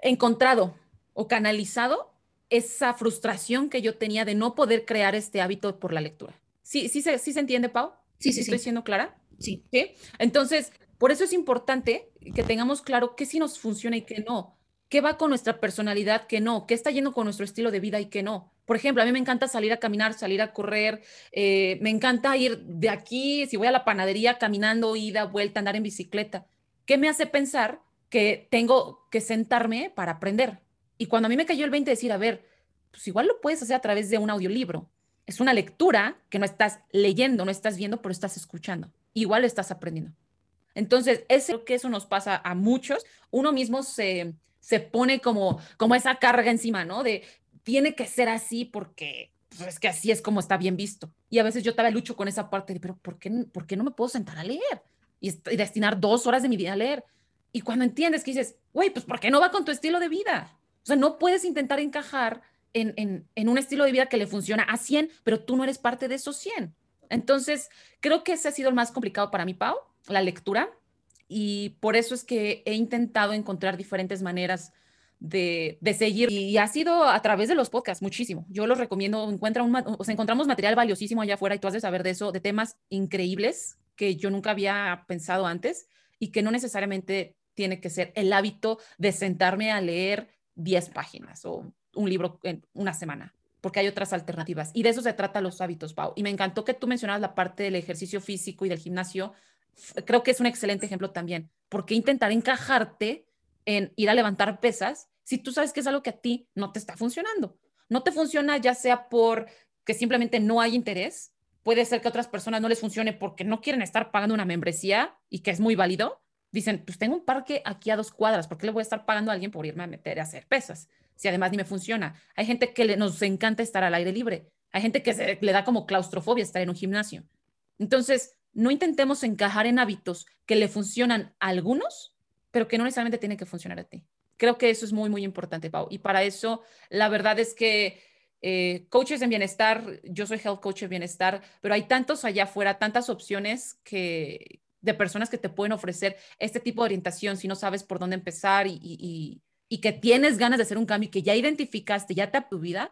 encontrado o canalizado esa frustración que yo tenía de no poder crear este hábito por la lectura. ¿Sí, sí, se, sí se entiende, Pau? Sí, sí, ¿Estoy siendo clara? Sí. sí. Entonces, por eso es importante que tengamos claro qué sí nos funciona y qué no. ¿Qué va con nuestra personalidad, qué no? ¿Qué está yendo con nuestro estilo de vida y qué no? Por ejemplo, a mí me encanta salir a caminar, salir a correr, eh, me encanta ir de aquí, si voy a la panadería caminando, ida, vuelta, andar en bicicleta. ¿Qué me hace pensar que tengo que sentarme para aprender? Y cuando a mí me cayó el 20 decir, a ver, pues igual lo puedes hacer a través de un audiolibro. Es una lectura que no estás leyendo, no estás viendo, pero estás escuchando. Igual estás aprendiendo. Entonces, es que eso nos pasa a muchos. Uno mismo se, se pone como, como esa carga encima, ¿no? De tiene que ser así porque pues, es que así es como está bien visto. Y a veces yo todavía lucho con esa parte de, pero ¿por qué, ¿por qué no me puedo sentar a leer? Y, y destinar dos horas de mi vida a leer. Y cuando entiendes que dices, güey, pues ¿por qué no va con tu estilo de vida? O sea, no puedes intentar encajar en, en, un estilo de vida que le funciona a 100, pero tú no eres parte de esos 100. Entonces, creo que ese ha sido el más complicado para mí, Pau, la lectura. Y por eso es que he intentado encontrar diferentes maneras de, de, seguir. Y ha sido a través de los podcasts, muchísimo. Yo los recomiendo, encuentra un, o encontramos material valiosísimo allá afuera y tú has de saber de eso, de temas increíbles que yo nunca había pensado antes y que no necesariamente tiene que ser el hábito de sentarme a leer 10 páginas o un libro en una semana, porque hay otras alternativas. Y de eso se trata los hábitos, Pau. Y me encantó que tú mencionaras la parte del ejercicio físico y del gimnasio. Creo que es un excelente ejemplo también, porque intentar encajarte en ir a levantar pesas si tú sabes que es algo que a ti no te está funcionando. No te funciona ya sea por que simplemente no hay interés, puede ser que a otras personas no les funcione porque no quieren estar pagando una membresía y que es muy válido, dicen, pues tengo un parque aquí a dos cuadras, ¿por qué le voy a estar pagando a alguien por irme a meter a hacer pesas? Si además ni me funciona. Hay gente que le, nos encanta estar al aire libre. Hay gente que se, le da como claustrofobia estar en un gimnasio. Entonces, no intentemos encajar en hábitos que le funcionan a algunos, pero que no necesariamente tienen que funcionar a ti. Creo que eso es muy, muy importante, Pau. Y para eso, la verdad es que eh, coaches en bienestar, yo soy health coach en bienestar, pero hay tantos allá afuera, tantas opciones que, de personas que te pueden ofrecer este tipo de orientación si no sabes por dónde empezar y, que tienes ganas de hacer un cambio y que ya identificaste, ya te tu vida,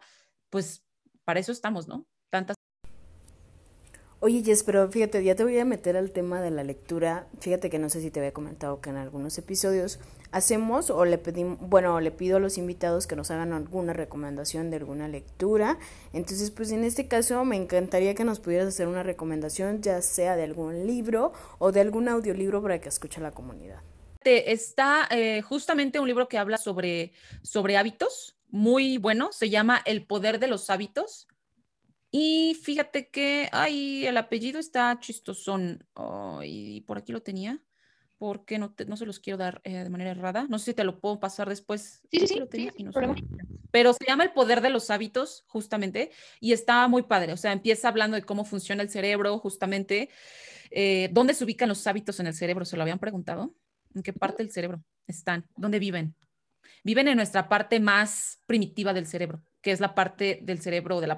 pues para eso estamos, ¿no? Oye, Jess, pero fíjate, ya te voy a meter al tema de la lectura. Fíjate que no sé si te había comentado que en algunos episodios hacemos o le pedimos, bueno, le pido a los invitados que nos hagan alguna recomendación de alguna lectura. Entonces, pues en este caso me encantaría que nos pudieras hacer una recomendación, ya sea de algún libro o de algún audiolibro para que escuche la comunidad. Está eh, justamente un libro que habla sobre, sobre hábitos, muy bueno, se llama El poder de los hábitos. Y fíjate que, ay, el apellido está chistosón. y por aquí lo tenía porque no, no se los quiero dar eh, de manera errada. No sé si te lo puedo pasar después. Sí, sí, sí. pero se llama El poder de los hábitos, justamente, y está muy padre. O sea, empieza hablando de cómo funciona el cerebro, justamente. Eh, ¿Dónde se ubican los hábitos en el cerebro? ¿Se lo habían preguntado? ¿En qué parte del cerebro están? ¿Dónde viven? Viven en nuestra parte más primitiva del cerebro, que es la parte del cerebro del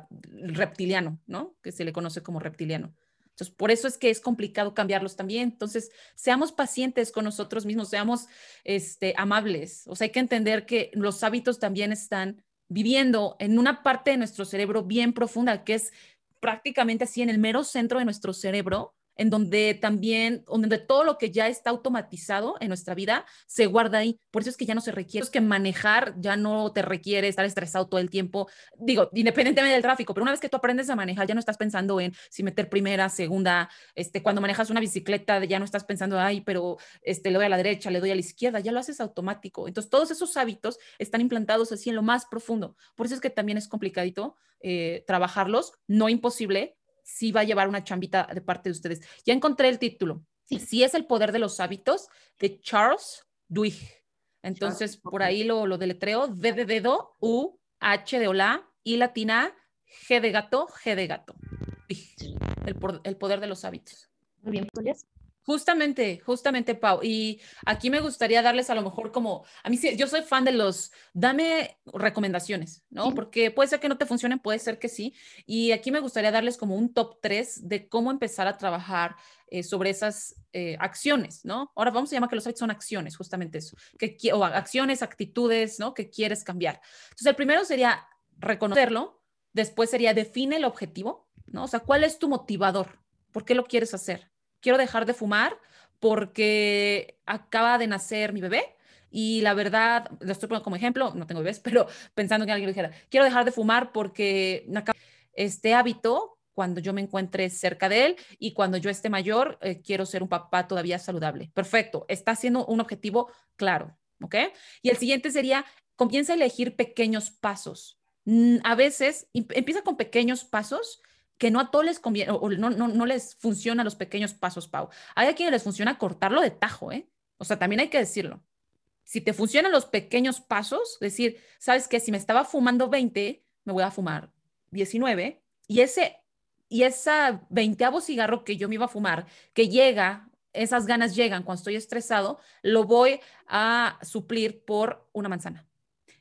reptiliano, ¿no? Que se le conoce como reptiliano. Entonces, por eso es que es complicado cambiarlos también. Entonces, seamos pacientes con nosotros mismos, seamos este, amables. O sea, hay que entender que los hábitos también están viviendo en una parte de nuestro cerebro bien profunda, que es prácticamente así en el mero centro de nuestro cerebro, en donde también, donde todo lo que ya está automatizado en nuestra vida se guarda ahí. Por eso es que ya no se requiere, es que manejar ya no te requiere estar estresado todo el tiempo. Digo, independientemente del tráfico, pero una vez que tú aprendes a manejar, ya no estás pensando en si meter primera, segunda, este, cuando manejas una bicicleta, ya no estás pensando, ay, pero este, le doy a la derecha, le doy a la izquierda, ya lo haces automático. Entonces, todos esos hábitos están implantados así en lo más profundo. Por eso es que también es complicadito eh, trabajarlos, no imposible, sí va a llevar una chambita de parte de ustedes. Ya encontré el título. Sí, es el poder de los hábitos de Charles Duhigg. Entonces, por ahí lo, lo deletreo, D de dedo, U, H de hola, I latina, G de gato, G de gato. El, el poder de los hábitos. Muy bien, Julias. Justamente, justamente, Pau. Y aquí me gustaría darles a lo mejor como, a mí yo soy fan de los, dame recomendaciones, ¿no? Porque puede ser que no te funcionen, puede ser que sí. Y aquí me gustaría darles como un top 3 de cómo empezar a trabajar eh, sobre esas eh, acciones, ¿no? Ahora vamos a llamar que los hábitos son acciones, justamente eso, que, o acciones, actitudes, ¿no? Que quieres cambiar. Entonces, el primero sería reconocerlo, después sería define el objetivo, ¿no? O sea, ¿cuál es tu motivador? ¿Por qué lo quieres hacer? Quiero dejar de fumar porque acaba de nacer mi bebé y la verdad, lo estoy poniendo como ejemplo, no tengo bebés, pero pensando que alguien dijera, quiero dejar de fumar porque este hábito cuando yo me encuentre cerca de él y cuando yo esté mayor, eh, quiero ser un papá todavía saludable. Perfecto, está siendo un objetivo claro, ¿ok? Y el siguiente sería, comienza a elegir pequeños pasos. Mm, a veces empieza con pequeños pasos que no a todos les conviene o no, no, no les funcionan los pequeños pasos, Pau. Hay a quienes les funciona cortarlo de tajo, ¿eh? O sea, también hay que decirlo. Si te funcionan los pequeños pasos, decir, ¿sabes qué? Si me estaba fumando 20, me voy a fumar 19 y ese y esa veinteavo cigarro que yo me iba a fumar, que llega esas ganas llegan cuando estoy estresado, lo voy a suplir por una manzana.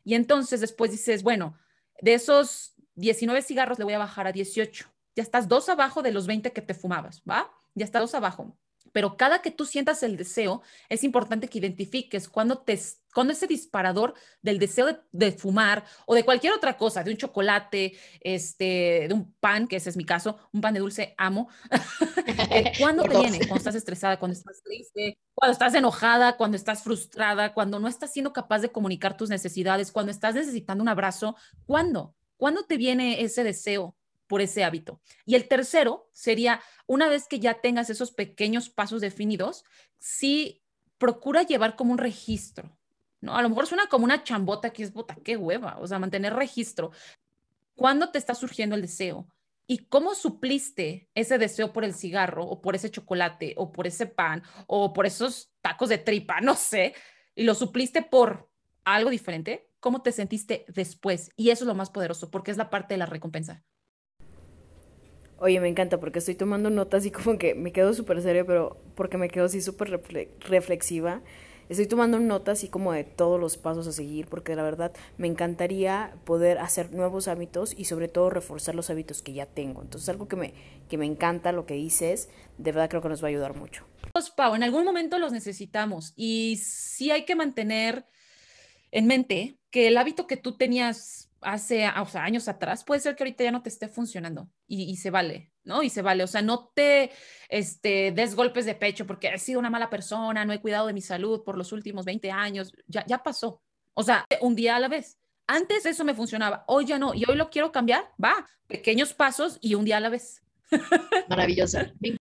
Y entonces después dices, bueno, de esos 19 cigarros le voy a bajar a 18. Ya estás dos abajo de los 20 que te fumabas, ¿va? Ya estás dos abajo. Pero cada que tú sientas el deseo, es importante que identifiques cuando, te, cuando ese disparador del deseo de, fumar o de cualquier otra cosa, de un chocolate, este, de un pan, que ese es mi caso, un pan de dulce, amo. Eh, ¿Cuándo te viene? Cuando estás estresada, cuando estás triste, cuando estás enojada, cuando estás frustrada, cuando no estás siendo capaz de comunicar tus necesidades, cuando estás necesitando un abrazo. ¿Cuándo? ¿Cuándo te viene ese deseo? Por ese hábito. Y el tercero sería, una vez que ya tengas esos pequeños pasos definidos, sí procura llevar como un registro, ¿no? A lo mejor suena como una chambota que es bota, qué hueva, o sea, mantener registro. ¿Cuándo te está surgiendo el deseo? ¿Y cómo supliste ese deseo por el cigarro o por ese chocolate o por ese pan o por esos tacos de tripa, no sé, y lo supliste por algo diferente? ¿Cómo te sentiste después? Y eso es lo más poderoso porque es la parte de la recompensa. Oye, me encanta porque estoy tomando notas y como que me quedo súper serio, pero porque me quedo así súper reflexiva. Estoy tomando notas así como de todos los pasos a seguir porque la verdad me encantaría poder hacer nuevos hábitos y sobre todo reforzar los hábitos que ya tengo. Entonces algo que me, que me encanta lo que dices, de verdad creo que nos va a ayudar mucho. Pues, Pau, en algún momento los necesitamos y sí hay que mantener en mente que el hábito que tú tenías hace años atrás, puede ser que ahorita ya no te esté funcionando y, se vale, ¿no? Y se vale, o sea, no te este, des golpes de pecho porque he sido una mala persona, no he cuidado de mi salud por los últimos 20 años, ya, ya pasó. O sea, un día a la vez. Antes eso me funcionaba, hoy ya no, y hoy lo quiero cambiar, va, pequeños pasos y un día a la vez. Maravillosa.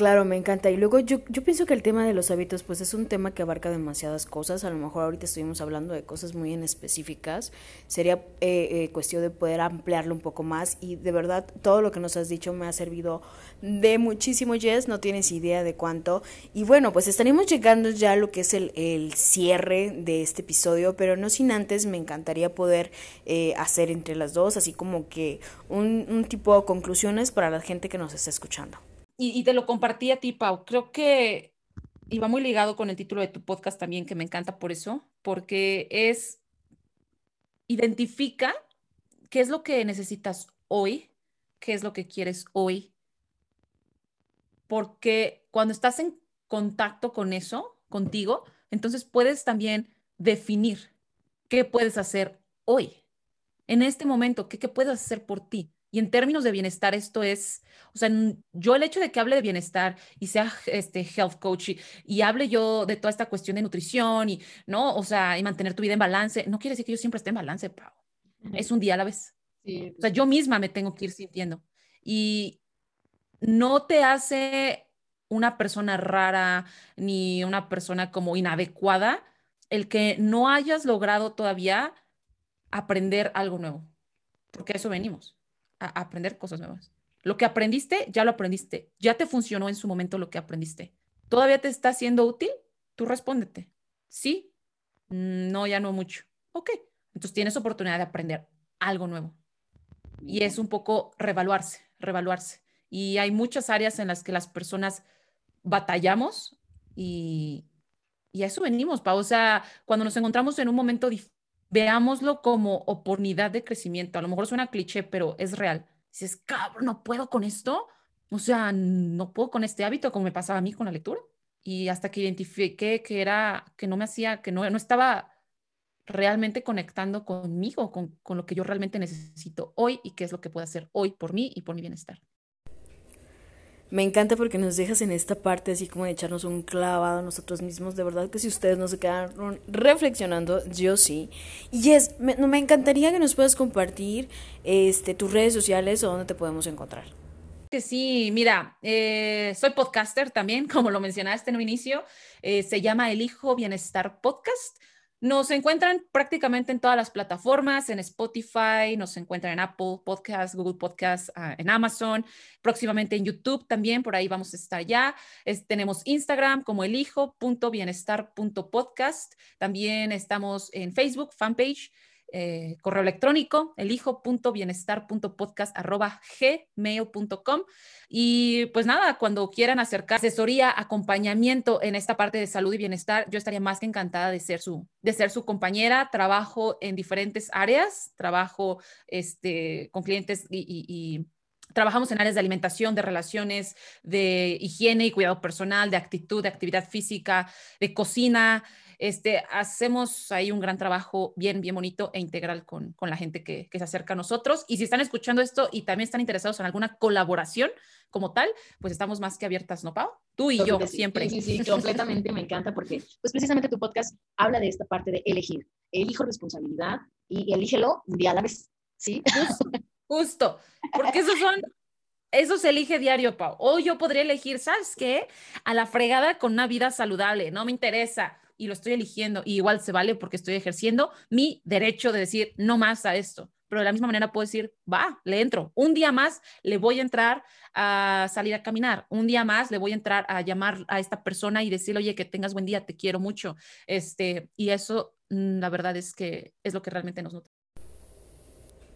Claro, me encanta. Y luego yo, yo pienso que el tema de los hábitos, pues es un tema que abarca demasiadas cosas. A lo mejor ahorita estuvimos hablando de cosas muy en específicas. Sería eh, eh, cuestión de poder ampliarlo un poco más. Y de verdad, todo lo que nos has dicho me ha servido de muchísimo, Jess. No tienes idea de cuánto. Y bueno, pues estaremos llegando ya a lo que es el, el cierre de este episodio. Pero no sin antes, me encantaría poder eh, hacer entre las dos, así como que un, un tipo de conclusiones para la gente que nos está escuchando y, te lo compartí a ti, Pau. Creo que iba muy ligado con el título de tu podcast también, que me encanta por eso, porque es identifica qué es lo que necesitas hoy, qué es lo que quieres hoy, porque cuando estás en contacto con eso, contigo, entonces puedes también definir qué puedes hacer hoy, en este momento, qué, qué puedes hacer por ti. Y en términos de bienestar, esto es, o sea, yo el hecho de que hable de bienestar y sea este health coach y, hable yo de toda esta cuestión de nutrición y, ¿no? O sea, y mantener tu vida en balance, no quiere decir que yo siempre esté en balance, Pau. Es un día a la vez. O sea, yo misma me tengo que ir sintiendo. Y no te hace una persona rara ni una persona como inadecuada el que no hayas logrado todavía aprender algo nuevo, porque a eso venimos a aprender cosas nuevas. Lo que aprendiste, ya lo aprendiste. Ya te funcionó en su momento lo que aprendiste. ¿Todavía te está siendo útil? Tú respóndete. Sí. Mm, no, ya no mucho. Ok. Entonces tienes oportunidad de aprender algo nuevo. Y es un poco revaluarse, revaluarse. Y hay muchas áreas en las que las personas batallamos y, y a eso venimos, Pa. O sea, cuando nos encontramos en un momento difícil, veámoslo como oportunidad de crecimiento. A lo mejor suena cliché, pero es real. Si es cabrón, no puedo con esto. O sea, no puedo con este hábito como me pasaba a mí con la lectura. Y hasta que identifiqué que era, que no me hacía, que no, no estaba realmente conectando conmigo, con, con lo que yo realmente necesito hoy y qué es lo que puedo hacer hoy por mí y por mi bienestar. Me encanta porque nos dejas en esta parte así como de echarnos un clavado nosotros mismos. De verdad que si ustedes no se quedaron reflexionando, yo sí. Y Jess, me, me encantaría que nos puedas compartir este, tus redes sociales o dónde te podemos encontrar. Que sí, mira, eh, soy podcaster también, como lo mencionaste en un inicio. Eh, se llama El Hijo Bienestar Podcast. Nos encuentran prácticamente en todas las plataformas, en Spotify, nos encuentran en Apple Podcasts, Google Podcasts, ah, en Amazon, próximamente en YouTube también, por ahí vamos a estar ya. tenemos Instagram como elijo.bienestar.podcast. También estamos en Facebook, fanpage. Eh, correo electrónico, elijo.bienestar.podcast.gmail.com. Y pues nada, cuando quieran acercar asesoría, acompañamiento en esta parte de salud y bienestar, yo estaría más que encantada de ser su, de ser su compañera. Trabajo en diferentes áreas, trabajo este, con clientes y Trabajamos en áreas de alimentación, de relaciones, de higiene y cuidado personal, de actitud, de actividad física, de cocina. Este, hacemos ahí un gran trabajo bien, bien bonito e integral con, con la gente que, que, se acerca a nosotros. Y si están escuchando esto y también están interesados en alguna colaboración como tal, pues estamos más que abiertas, ¿no, Pau? Tú y yo, siempre. Sí, sí, completamente me encanta porque, pues precisamente tu podcast habla de esta parte de elegir. Elijo responsabilidad y elígelo un día a la vez, ¿sí? Justo, porque esos son, eso se elige diario, Pau. O yo podría elegir, ¿sabes qué? A la fregada con una vida saludable, no me interesa y lo estoy eligiendo. Y igual se vale porque estoy ejerciendo mi derecho de decir no más a esto. Pero de la misma manera puedo decir, va, le entro. Un día más le voy a entrar a salir a caminar. Un día más le voy a entrar a llamar a esta persona y decirle, oye, que tengas buen día, te quiero mucho. Este, y eso, mm, la verdad es que es lo que realmente nos nutre.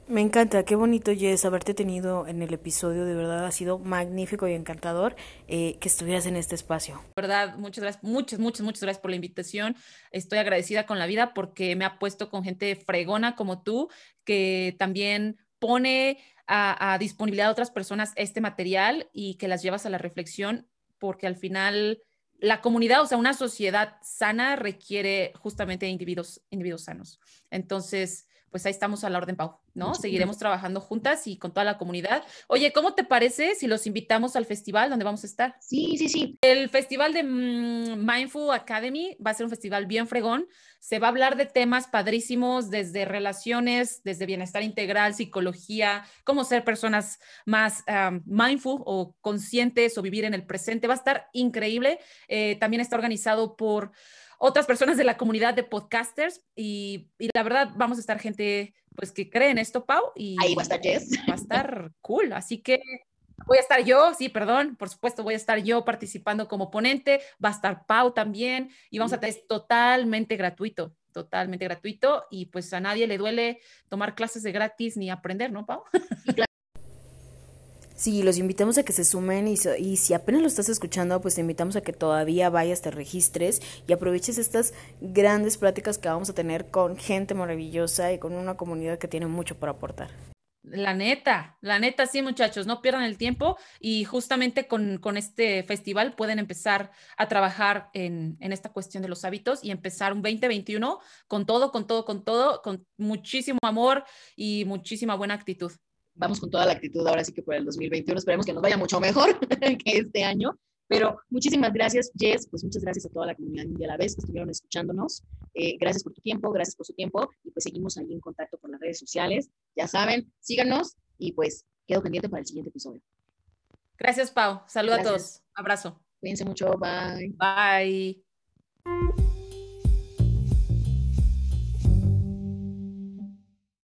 Me encanta, qué bonito Jess haberte tenido en el episodio, de verdad ha sido magnífico y encantador eh, que estuvieras en este espacio. verdad, muchas gracias, muchas, muchas, muchas gracias por la invitación. Estoy agradecida con la vida porque me ha puesto con gente fregona como tú, que también pone a, a disponibilidad de otras personas este material y que las llevas a la reflexión, porque al final la comunidad, o sea, una sociedad sana requiere justamente individuos, individuos sanos. Entonces, pues ahí estamos a la orden, Pau, ¿no? Seguiremos trabajando juntas y con toda la comunidad. Oye, ¿cómo te parece si los invitamos al festival donde vamos a estar? Sí, sí, sí. El festival de mm, Mindful Academy va a ser un festival bien fregón. Se va a hablar de temas padrísimos desde relaciones, desde bienestar integral, psicología, cómo ser personas más mindful o conscientes o vivir en el presente. Va a estar increíble. Eh, también está organizado por otras personas de la comunidad de podcasters y, y, la verdad vamos a estar gente pues que cree en esto, Pau. Y Ahí va a estar Jess. Va a estar cool, así que voy a estar yo, sí, perdón, por supuesto voy a estar yo participando como ponente, va a estar Pau también y vamos a tener totalmente gratuito totalmente gratuito y pues a nadie le duele tomar clases de gratis ni aprender, ¿no, Pau? Sí, los invitamos a que se sumen y, y, si apenas lo estás escuchando, pues te invitamos a que todavía vayas, te registres y aproveches estas grandes pláticas que vamos a tener con gente maravillosa y con una comunidad que tiene mucho por aportar. La neta, la neta, sí, muchachos, no pierdan el tiempo y justamente con, con este festival pueden empezar a trabajar en, en, esta cuestión de los hábitos y empezar un 2021 con todo, con todo, con todo, con muchísimo amor y muchísima buena actitud vamos con toda la actitud ahora sí que por el 2021. Esperemos que nos vaya mucho mejor que este año. Pero muchísimas gracias, Jess. Pues muchas gracias a toda la comunidad a la vez que estuvieron escuchándonos. Eh, gracias por tu tiempo, gracias por su tiempo. Y pues seguimos ahí en contacto por las redes sociales. Ya saben, síganos y pues quedo pendiente para el siguiente episodio. Gracias, Pau. Saludos a todos. Abrazo. Cuídense mucho. Bye. Bye.